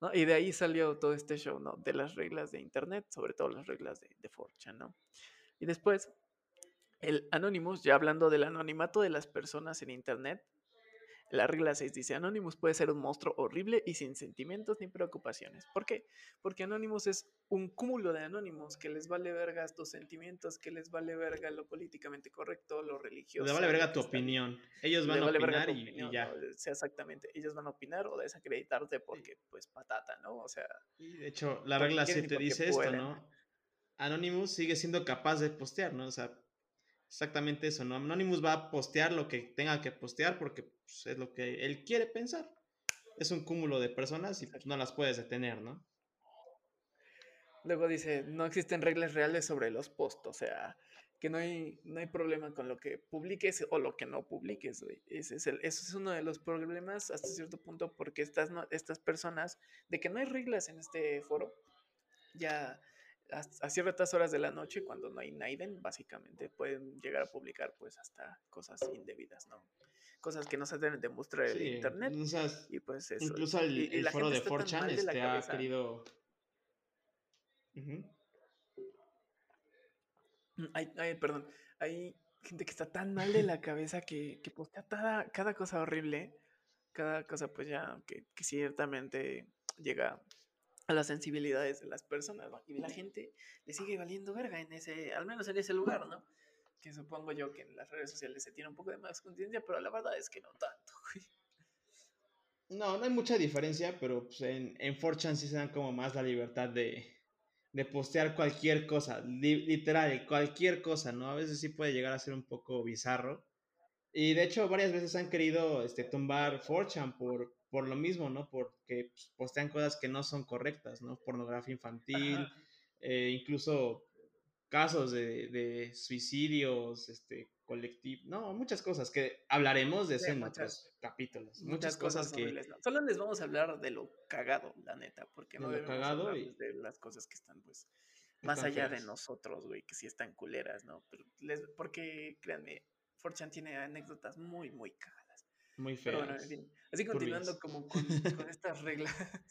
Speaker 2: ¿no? Y de ahí salió todo este show, ¿no? De las reglas de Internet, sobre todo las reglas de, de 4chan, ¿no? Y después, el Anonymous, ya hablando del anonimato de las personas en Internet, la regla 6 dice, Anonymous puede ser un monstruo horrible y sin sentimientos ni preocupaciones. ¿Por qué? Porque Anonymous es un cúmulo de anónimos que les vale verga tus sentimientos, que les vale verga lo políticamente correcto, lo religioso.
Speaker 1: Le vale verga tu opinión. Ellos van a
Speaker 2: vale
Speaker 1: opinar y- ya.
Speaker 2: ¿no? O sea, exactamente. Ellos van a opinar o desacreditarte porque, pues, patata, ¿no? O sea,
Speaker 1: Y de hecho, la regla
Speaker 2: quieren y
Speaker 1: 7
Speaker 2: porque
Speaker 1: dice esto,
Speaker 2: pueden.
Speaker 1: ¿no? Anonymous sigue siendo capaz de postear, ¿no? O sea, exactamente eso, ¿no? Anonymous va a postear lo que tenga que postear porque pues, es lo que él quiere pensar. Es un cúmulo de personas y pues, no las puedes detener, ¿no?
Speaker 2: Luego dice, no existen reglas reales sobre los posts, o sea, que no hay, no hay problema con lo que publiques o lo que no publiques, güey. Ese es el, eso es uno de los problemas hasta cierto punto porque estas, no- estas personas, de que no hay reglas en este foro, ya a, ciertas horas de la noche, cuando no hay Naiden, básicamente pueden llegar a publicar pues hasta cosas indebidas, ¿no? Cosas que no se deben demostrar en
Speaker 1: Sí,
Speaker 2: internet.
Speaker 1: o sea,
Speaker 2: Y pues eso.
Speaker 1: incluso el,
Speaker 2: y- y
Speaker 1: el
Speaker 2: la
Speaker 1: foro
Speaker 2: gente
Speaker 1: de
Speaker 2: está tan
Speaker 1: 4chan
Speaker 2: mal de la
Speaker 1: este, ha
Speaker 2: cabeza.
Speaker 1: querido...
Speaker 2: Mm, Hay, hay- perdón, hay gente que está tan mal de la cabeza que, que postea cada, cada cosa horrible, cada cosa pues ya que, que ciertamente llega a las sensibilidades de las personas, ¿no? Y la gente le sigue valiendo verga en ese, al menos en ese lugar, ¿no? Que supongo yo que en las redes sociales se tiene un poco de más conciencia, pero la verdad es que no tanto, güey.
Speaker 1: No, no hay mucha diferencia, pero pues, en, en 4chan sí se dan como más la libertad de, de postear cualquier cosa, li- literal, cualquier cosa, ¿no? A veces sí puede llegar a ser un poco bizarro. Y de hecho varias veces han querido este, tumbar 4chan por, por lo mismo, ¿no? Porque pues, postean cosas que no son correctas, ¿no? Pornografía infantil, eh, incluso casos de, de suicidios, este, colectivo, no, muchas cosas que hablaremos de eso
Speaker 2: Sí,
Speaker 1: en
Speaker 2: muchas-
Speaker 1: otros capítulos.
Speaker 2: Muchas,
Speaker 1: Muchas, cosas, que...
Speaker 2: ¿no? Solo les vamos a hablar de lo cagado, la neta, porque
Speaker 1: De
Speaker 2: no
Speaker 1: lo cagado y-
Speaker 2: de las cosas que están, pues, más
Speaker 1: están
Speaker 2: allá de nosotros, güey, que sí están culeras, ¿no? Pero les, porque, créanme, Forchan tiene anécdotas muy, muy cagadas.
Speaker 1: Muy
Speaker 2: bueno, fin, así continuando como <laughs> con, con estas reglas. <laughs>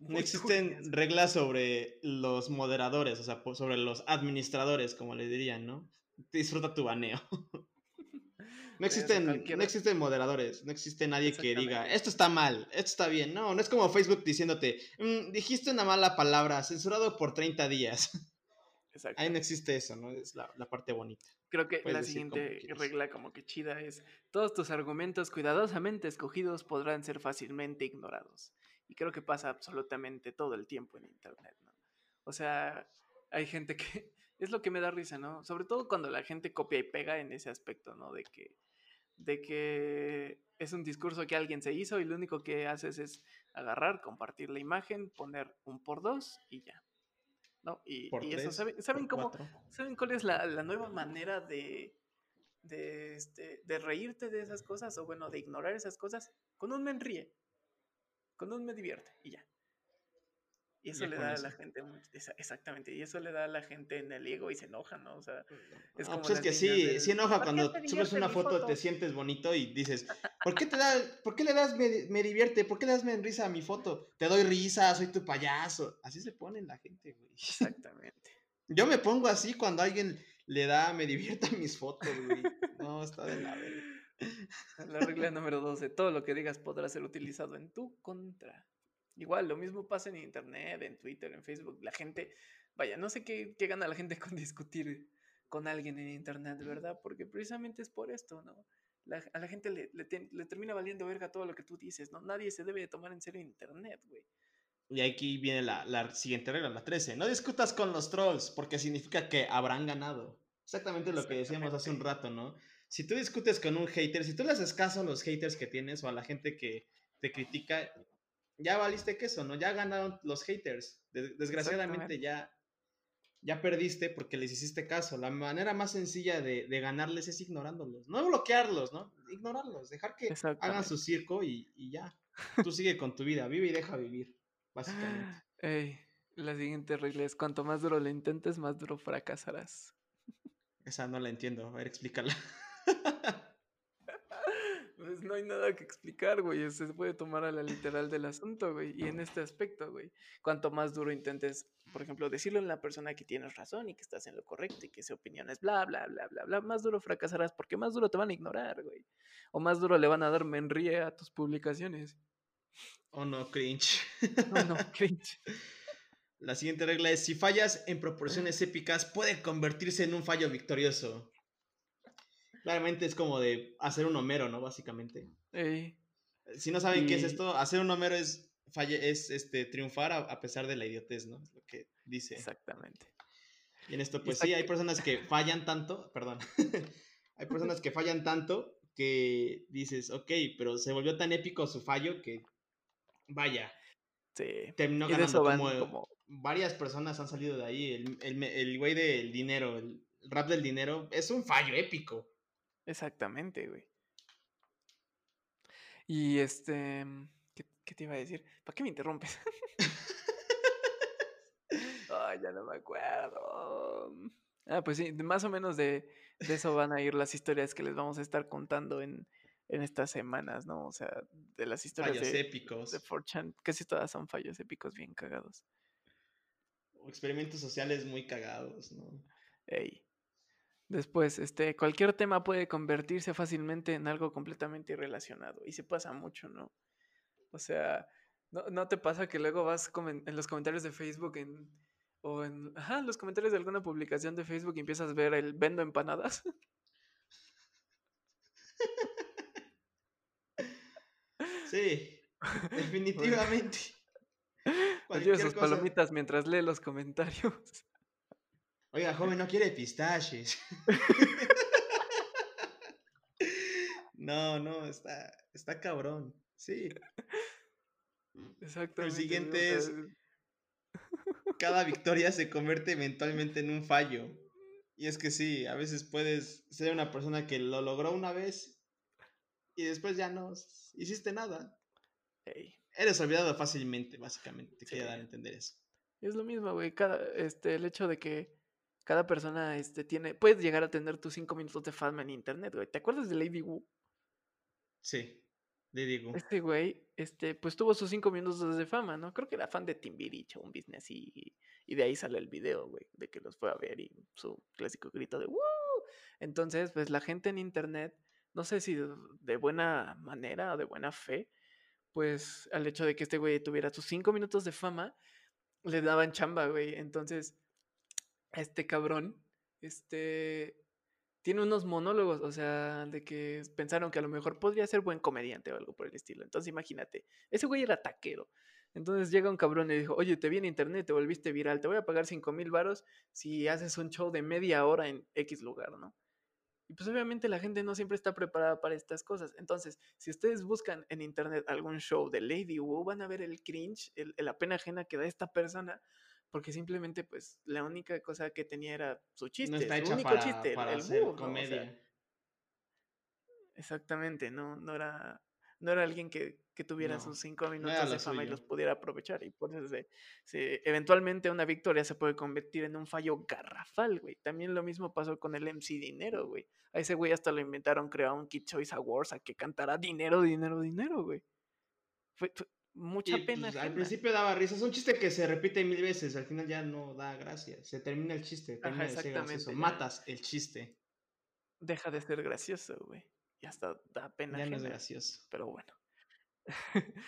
Speaker 1: No existen reglas sobre los moderadores, o sea, sobre los administradores, como le dirían, ¿no? Disfruta tu baneo. <laughs> No existen, no existen moderadores, no existe nadie que diga, esto está mal, esto está bien. No, no es como Facebook diciéndote, "Mm, dijiste una mala palabra, censurado por 30 días.
Speaker 2: Exacto.
Speaker 1: Ahí no existe eso, ¿no? Es la, la parte bonita.
Speaker 2: Creo que
Speaker 1: Puedes
Speaker 2: la
Speaker 1: como
Speaker 2: siguiente regla como que chida es, todos tus argumentos cuidadosamente escogidos podrán ser fácilmente ignorados. Y creo que pasa absolutamente todo el tiempo en Internet, ¿no? O sea, hay gente que, <laughs> es lo que me da risa, ¿no? Sobre todo cuando la gente copia y pega en ese aspecto, ¿no? De que, de que es un discurso que alguien se hizo y lo único que haces es agarrar, compartir la imagen, poner un por dos y ya. ¿No? Y,
Speaker 1: Por
Speaker 2: y eso, ¿saben, ¿saben cómo?
Speaker 1: cuatro.
Speaker 2: ¿Saben cuál es la, la nueva manera de, de, este, de reírte de esas cosas? O bueno, de ignorar esas cosas. Con un me ríe. Con un me divierte. Y ya. Y eso le da a la gente. Exactamente. Y eso le da a la gente en el ego y se enoja, ¿no? O sea, es
Speaker 1: Ah,
Speaker 2: como
Speaker 1: pues es que sí,
Speaker 2: del,
Speaker 1: sí enoja
Speaker 2: "¿Por qué
Speaker 1: cuando
Speaker 2: te
Speaker 1: subes una foto,
Speaker 2: foto?".
Speaker 1: te sientes bonito y dices, <laughs> ¿por qué te da, por qué le das me, me divierte? ¿Por qué le das me risa a mi foto? Te doy risa, soy tu payaso. Así se pone la gente, güey. <laughs>
Speaker 2: Exactamente.
Speaker 1: Yo me pongo así cuando alguien le da me divierte a <laughs> mis fotos, güey. No, está de la verga.
Speaker 2: La regla número 12. Todo lo que digas podrá ser utilizado en tu contra. Igual, lo mismo pasa en Internet, en Twitter, en Facebook. La gente, vaya, no sé qué, qué gana la gente <laughs> con discutir con alguien en Internet, ¿verdad? Porque precisamente es por esto, ¿no? La- a la gente le, le te- le termina valiendo verga todo lo que tú dices, ¿no? Nadie se debe de tomar en serio Internet, güey.
Speaker 1: Y aquí viene la, la siguiente regla, la 13. No discutas con los trolls porque significa que habrán ganado. Exactamente lo que decíamos hace un rato, ¿no? Si tú discutes con un hater, si tú le haces caso a los haters que tienes o a la gente que te critica, ya valiste queso, ¿no? Ya ganaron los haters. Desgraciadamente ya, ya perdiste porque les hiciste caso. La manera más sencilla de, ganarles es ignorándolos. No bloquearlos, ¿no? Ignorarlos, dejar que hagan su circo y, ya. Tú sigue con tu vida, vive y deja vivir, básicamente. <gasps>
Speaker 2: la siguiente regla es, cuanto más duro lo intentes, más duro fracasarás.
Speaker 1: Esa no la entiendo, a ver, explícala. <laughs>
Speaker 2: No hay nada que explicar, güey. Se puede tomar a la literal del asunto, güey. Y en este aspecto, güey, cuanto más duro intentes, por ejemplo, decirle a la persona que tienes razón y que estás en lo correcto y que su opinión es bla, bla, bla, bla, bla, más duro fracasarás porque más duro te van a ignorar, güey. O más duro le van a dar menríe a tus publicaciones.
Speaker 1: Oh no, cringe.
Speaker 2: Oh no, <laughs> cringe.
Speaker 1: La siguiente regla es, si fallas en proporciones épicas, puede convertirse en un fallo victorioso. Claramente es como de hacer un Homero, ¿no? Básicamente. Si no saben qué es esto, hacer un Homero es, falle, es este, triunfar a, pesar de la idiotez, ¿no? Es lo que dice.
Speaker 2: Exactamente.
Speaker 1: Y en esto, pues sí, hay personas que fallan tanto, perdón, <laughs> hay personas que fallan tanto que dices, ok, pero se volvió tan épico su fallo que, vaya,
Speaker 2: sí.
Speaker 1: terminó ganando como, varias personas han salido de ahí, el, el, el güey del dinero, el rap del dinero, es un fallo épico.
Speaker 2: Exactamente, güey. Y este, mm, ¿qué, te iba a decir? ¿Para qué me interrumpes? <laughs> Ay, ya no me acuerdo. Ah, pues sí, más o menos de, eso van a ir las historias que les vamos a estar contando en, estas semanas, ¿no? O sea, de las historias
Speaker 1: fallos épicos.
Speaker 2: de Fortune, casi todas son fallos épicos bien cagados.
Speaker 1: O experimentos sociales muy cagados, ¿no?
Speaker 2: Ey. Después, este, cualquier tema puede convertirse fácilmente en algo completamente irrelacionado. Y se pasa mucho, ¿no? O sea, ¿no, te pasa que luego vas en los comentarios de Facebook en, o en ajá, los comentarios de alguna publicación de Facebook y empiezas a ver el vendo empanadas?
Speaker 1: Sí, <laughs> definitivamente.
Speaker 2: Oye, sus palomitas mientras lee los comentarios.
Speaker 1: Oiga, joven, no quiere pistaches. <laughs> no, no, está, está cabrón. Sí.
Speaker 2: Exacto.
Speaker 1: El siguiente es. Cada <laughs> victoria se convierte eventualmente en un fallo. Y es que sí, a veces puedes ser una persona que lo logró una vez y después ya no hiciste nada. Eres olvidado fácilmente, básicamente. Te quería dar a entender eso.
Speaker 2: Es lo mismo, güey. Cada, este, el hecho de que cada persona este, tiene, puedes llegar a tener tus cinco minutos de fama en internet, güey. ¿Te acuerdas de Lady Wu?
Speaker 1: Sí, Lady Wu.
Speaker 2: Este güey, este, pues tuvo sus cinco minutos de fama, ¿no? Creo que era fan de Timbiriche, un business, y, y de ahí sale el video, güey, de que los fue a ver y su clásico grito de ¡Woo! Entonces, pues la gente en internet, no sé si de buena manera o de buena fe, pues al hecho de que este güey tuviera sus cinco minutos de fama, le daban chamba, güey. Entonces, este cabrón, este, tiene unos monólogos, o sea, de que pensaron que a lo mejor podría ser buen comediante o algo por el estilo. Entonces, imagínate, ese güey era taquero. Entonces llega un cabrón y dijo, oye, te vi en internet, te volviste viral, te voy a pagar 5 mil varos si haces un show de media hora en X lugar, ¿no? Y pues obviamente la gente no siempre está preparada para estas cosas. Entonces, si ustedes buscan en internet algún show de Lady Wu, van a ver el cringe, el, la pena ajena que da esta persona porque simplemente pues la única cosa que tenía era su chiste, no está su único para, chiste, el hacer comedia. exactamente, no, no era, no era alguien que, que tuviera sus cinco minutos de fama y los pudiera aprovechar. Y por eso se, eventualmente una victoria se puede convertir en un fallo garrafal, güey. También lo mismo pasó con el MC Dinero, güey. A ese güey hasta lo inventaron, crearon un Kid Choice Awards a que cantara dinero, dinero, dinero, güey. fue, mucha pena.
Speaker 1: Pues, al principio daba risa. Es un chiste que se repite mil veces. Al final ya no da gracia. Se termina el chiste. Termina de Matas el chiste.
Speaker 2: Deja de ser gracioso, güey. Y hasta da pena.
Speaker 1: Ya no es gracioso.
Speaker 2: Pero bueno. <laughs>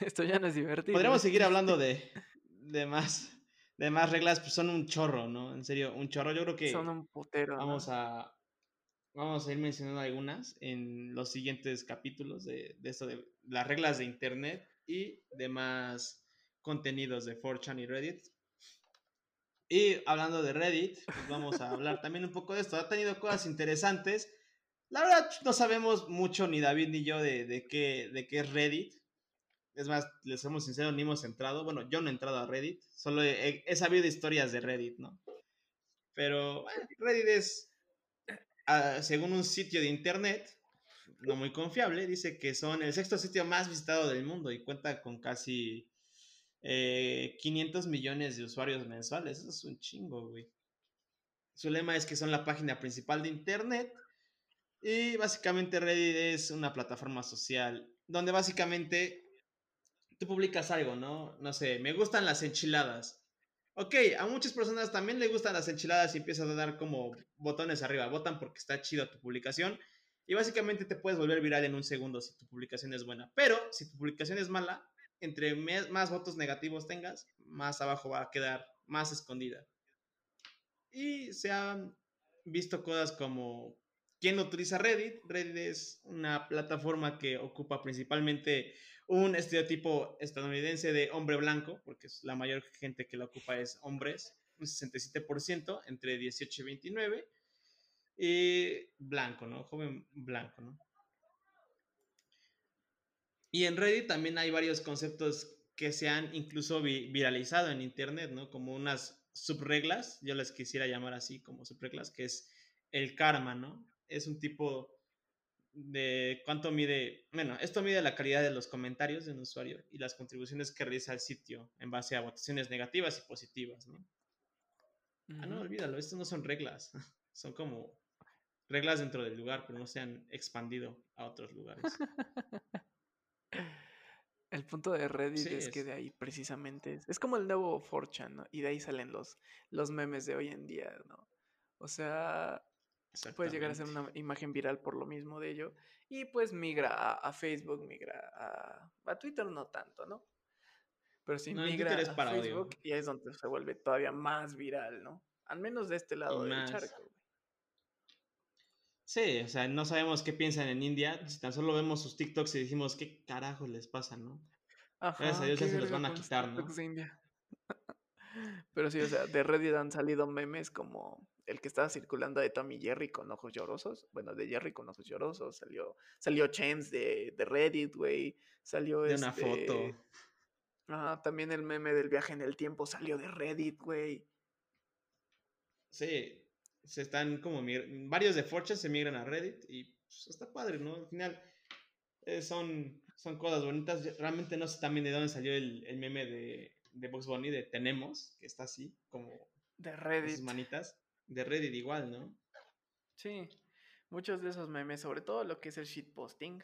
Speaker 2: Esto ya no es divertido.
Speaker 1: Podríamos seguir hablando de, de más. De más reglas, pues son un chorro, ¿no? En serio, un chorro. Yo creo que.
Speaker 2: Son un putero.
Speaker 1: Vamos a. Vamos a ir mencionando algunas en los siguientes capítulos de, de esto de las reglas de internet y demás contenidos de 4chan y Reddit. Y hablando de Reddit, pues vamos a hablar también un poco de esto. Ha tenido cosas interesantes. La verdad, no sabemos mucho ni David ni yo de, de, qué, de qué es Reddit. Es más, les somos sinceros, ni hemos entrado. Bueno, yo no he entrado a Reddit. Solo he, he sabido historias de Reddit, ¿no? Pero bueno, Reddit es, uh, según un sitio de internet, no muy confiable, dice que son el sexto sitio más visitado del mundo y cuenta con casi eh, 500 millones de usuarios mensuales. Eso es un chingo, güey. Su lema es que son la página principal de Internet. Y básicamente Reddit es una plataforma social donde básicamente tú publicas algo, ¿no? No sé, me gustan las enchiladas. Ok, a muchas personas también le gustan las enchiladas y empiezas a dar como botones arriba. Votan porque está chido tu publicación. Y básicamente te puedes volver viral en un segundo si tu publicación es buena. Pero si tu publicación es mala, entre más votos negativos tengas, más abajo va a quedar, más escondida. Y se han visto cosas como quién utiliza Reddit. Reddit es una plataforma que ocupa principalmente un estereotipo estadounidense de hombre blanco, porque la mayor gente que la ocupa es hombres, un 67%, entre 18 y 29, y blanco, ¿no? Joven blanco, ¿no? Y en Reddit también hay varios conceptos que se han incluso vi viralizado en Internet, ¿no? Como unas subreglas, yo las quisiera llamar así como subreglas, que es el karma, ¿no? Es un tipo de cuánto mide, bueno, esto mide la calidad de los comentarios de un usuario y las contribuciones que realiza el sitio en base a votaciones negativas y positivas, ¿no? Uh -huh. Ah, no, olvídalo, esto no son reglas, <laughs> son como reglas dentro del lugar, pero no se han expandido a otros lugares. <laughs>
Speaker 2: El punto de Reddit sí, es, es, que de ahí precisamente es, es como el nuevo 4chan, ¿no? Y de ahí salen los, los memes de hoy en día, ¿no? O sea, puedes llegar a ser una imagen viral por lo mismo de ello. Y pues migra a, a Facebook, migra a, a, Twitter, no tanto, ¿no? Pero si no, migra a Facebook, y ahí es donde se vuelve todavía más viral, ¿no? Al menos de este lado del charco.
Speaker 1: Sí, o sea, no sabemos qué piensan en India. Si tan solo vemos sus TikToks y decimos, ¿qué carajos les pasa, no? Ajá, Gracias a Dios ya se los van a quitar, ¿no? <laughs>
Speaker 2: Pero sí, o sea, de Reddit han salido memes como el que estaba circulando de Tommy Jerry con ojos llorosos. Bueno, de Jerry con ojos llorosos. Salió, salió James de, de Reddit, güey. Salió
Speaker 1: de
Speaker 2: este...
Speaker 1: una foto.
Speaker 2: Ah, también el meme del viaje en el tiempo salió de Reddit, güey.
Speaker 1: Sí, se están como varios de Fortune se migran a Reddit y pues, está padre, ¿no? Al final eh, son, son cosas bonitas. Realmente no sé también de dónde salió el, el meme de, de Box Bunny de Tenemos, que está así, como
Speaker 2: de Reddit.
Speaker 1: Sus manitas. De Reddit igual, ¿no?
Speaker 2: Sí, muchos de esos memes, sobre todo lo que es el shitposting,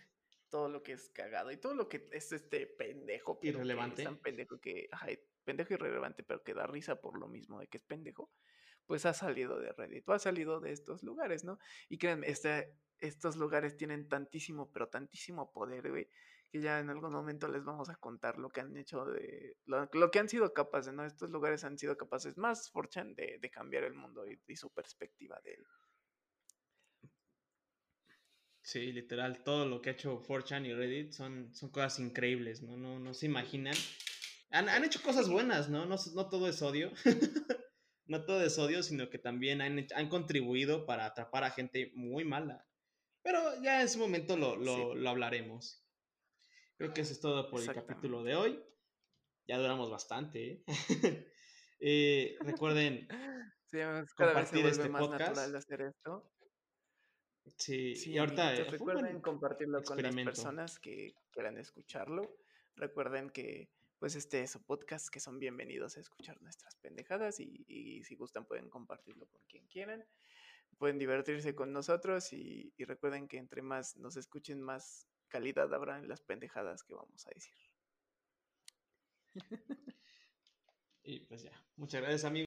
Speaker 2: todo lo que es cagado y todo lo que es este pendejo.
Speaker 1: Irrelevante.
Speaker 2: Que es tan pendejo que, pendejo irrelevante, pero que da risa por lo mismo de que es pendejo pues ha salido de Reddit o ha salido de estos lugares, ¿no? Y créanme, este, estos lugares tienen tantísimo, pero tantísimo poder, güey, que ya en algún momento les vamos a contar lo que han hecho de, lo, que han sido capaces, ¿no? Estos lugares han sido capaces, más Forchan, de, de cambiar el mundo y, su perspectiva de él.
Speaker 1: Sí, literal, todo lo que ha hecho 4chan y Reddit son, son cosas increíbles, ¿no? No, no se imaginan. Han, han hecho cosas buenas, ¿no? No, no todo es odio. <laughs> no todo es odio, sino que también han, han, contribuido para atrapar a gente muy mala. Pero ya en su momento lo, lo, sí. lo hablaremos. Creo que eso es todo por el capítulo de hoy. Ya duramos bastante. ¿eh? <laughs> eh, recuerden <laughs>
Speaker 2: sí, compartir este más podcast. Hacer esto.
Speaker 1: Sí, sí, y ahorita
Speaker 2: eh, recuerden compartirlo con las personas que quieran escucharlo. Recuerden que pues este es podcast, que son bienvenidos a escuchar nuestras pendejadas y, y, si gustan pueden compartirlo con quien quieran. Pueden divertirse con nosotros y, y, recuerden que entre más nos escuchen, más calidad habrá en las pendejadas que vamos a decir. <laughs>
Speaker 1: Y pues ya, muchas gracias amigos.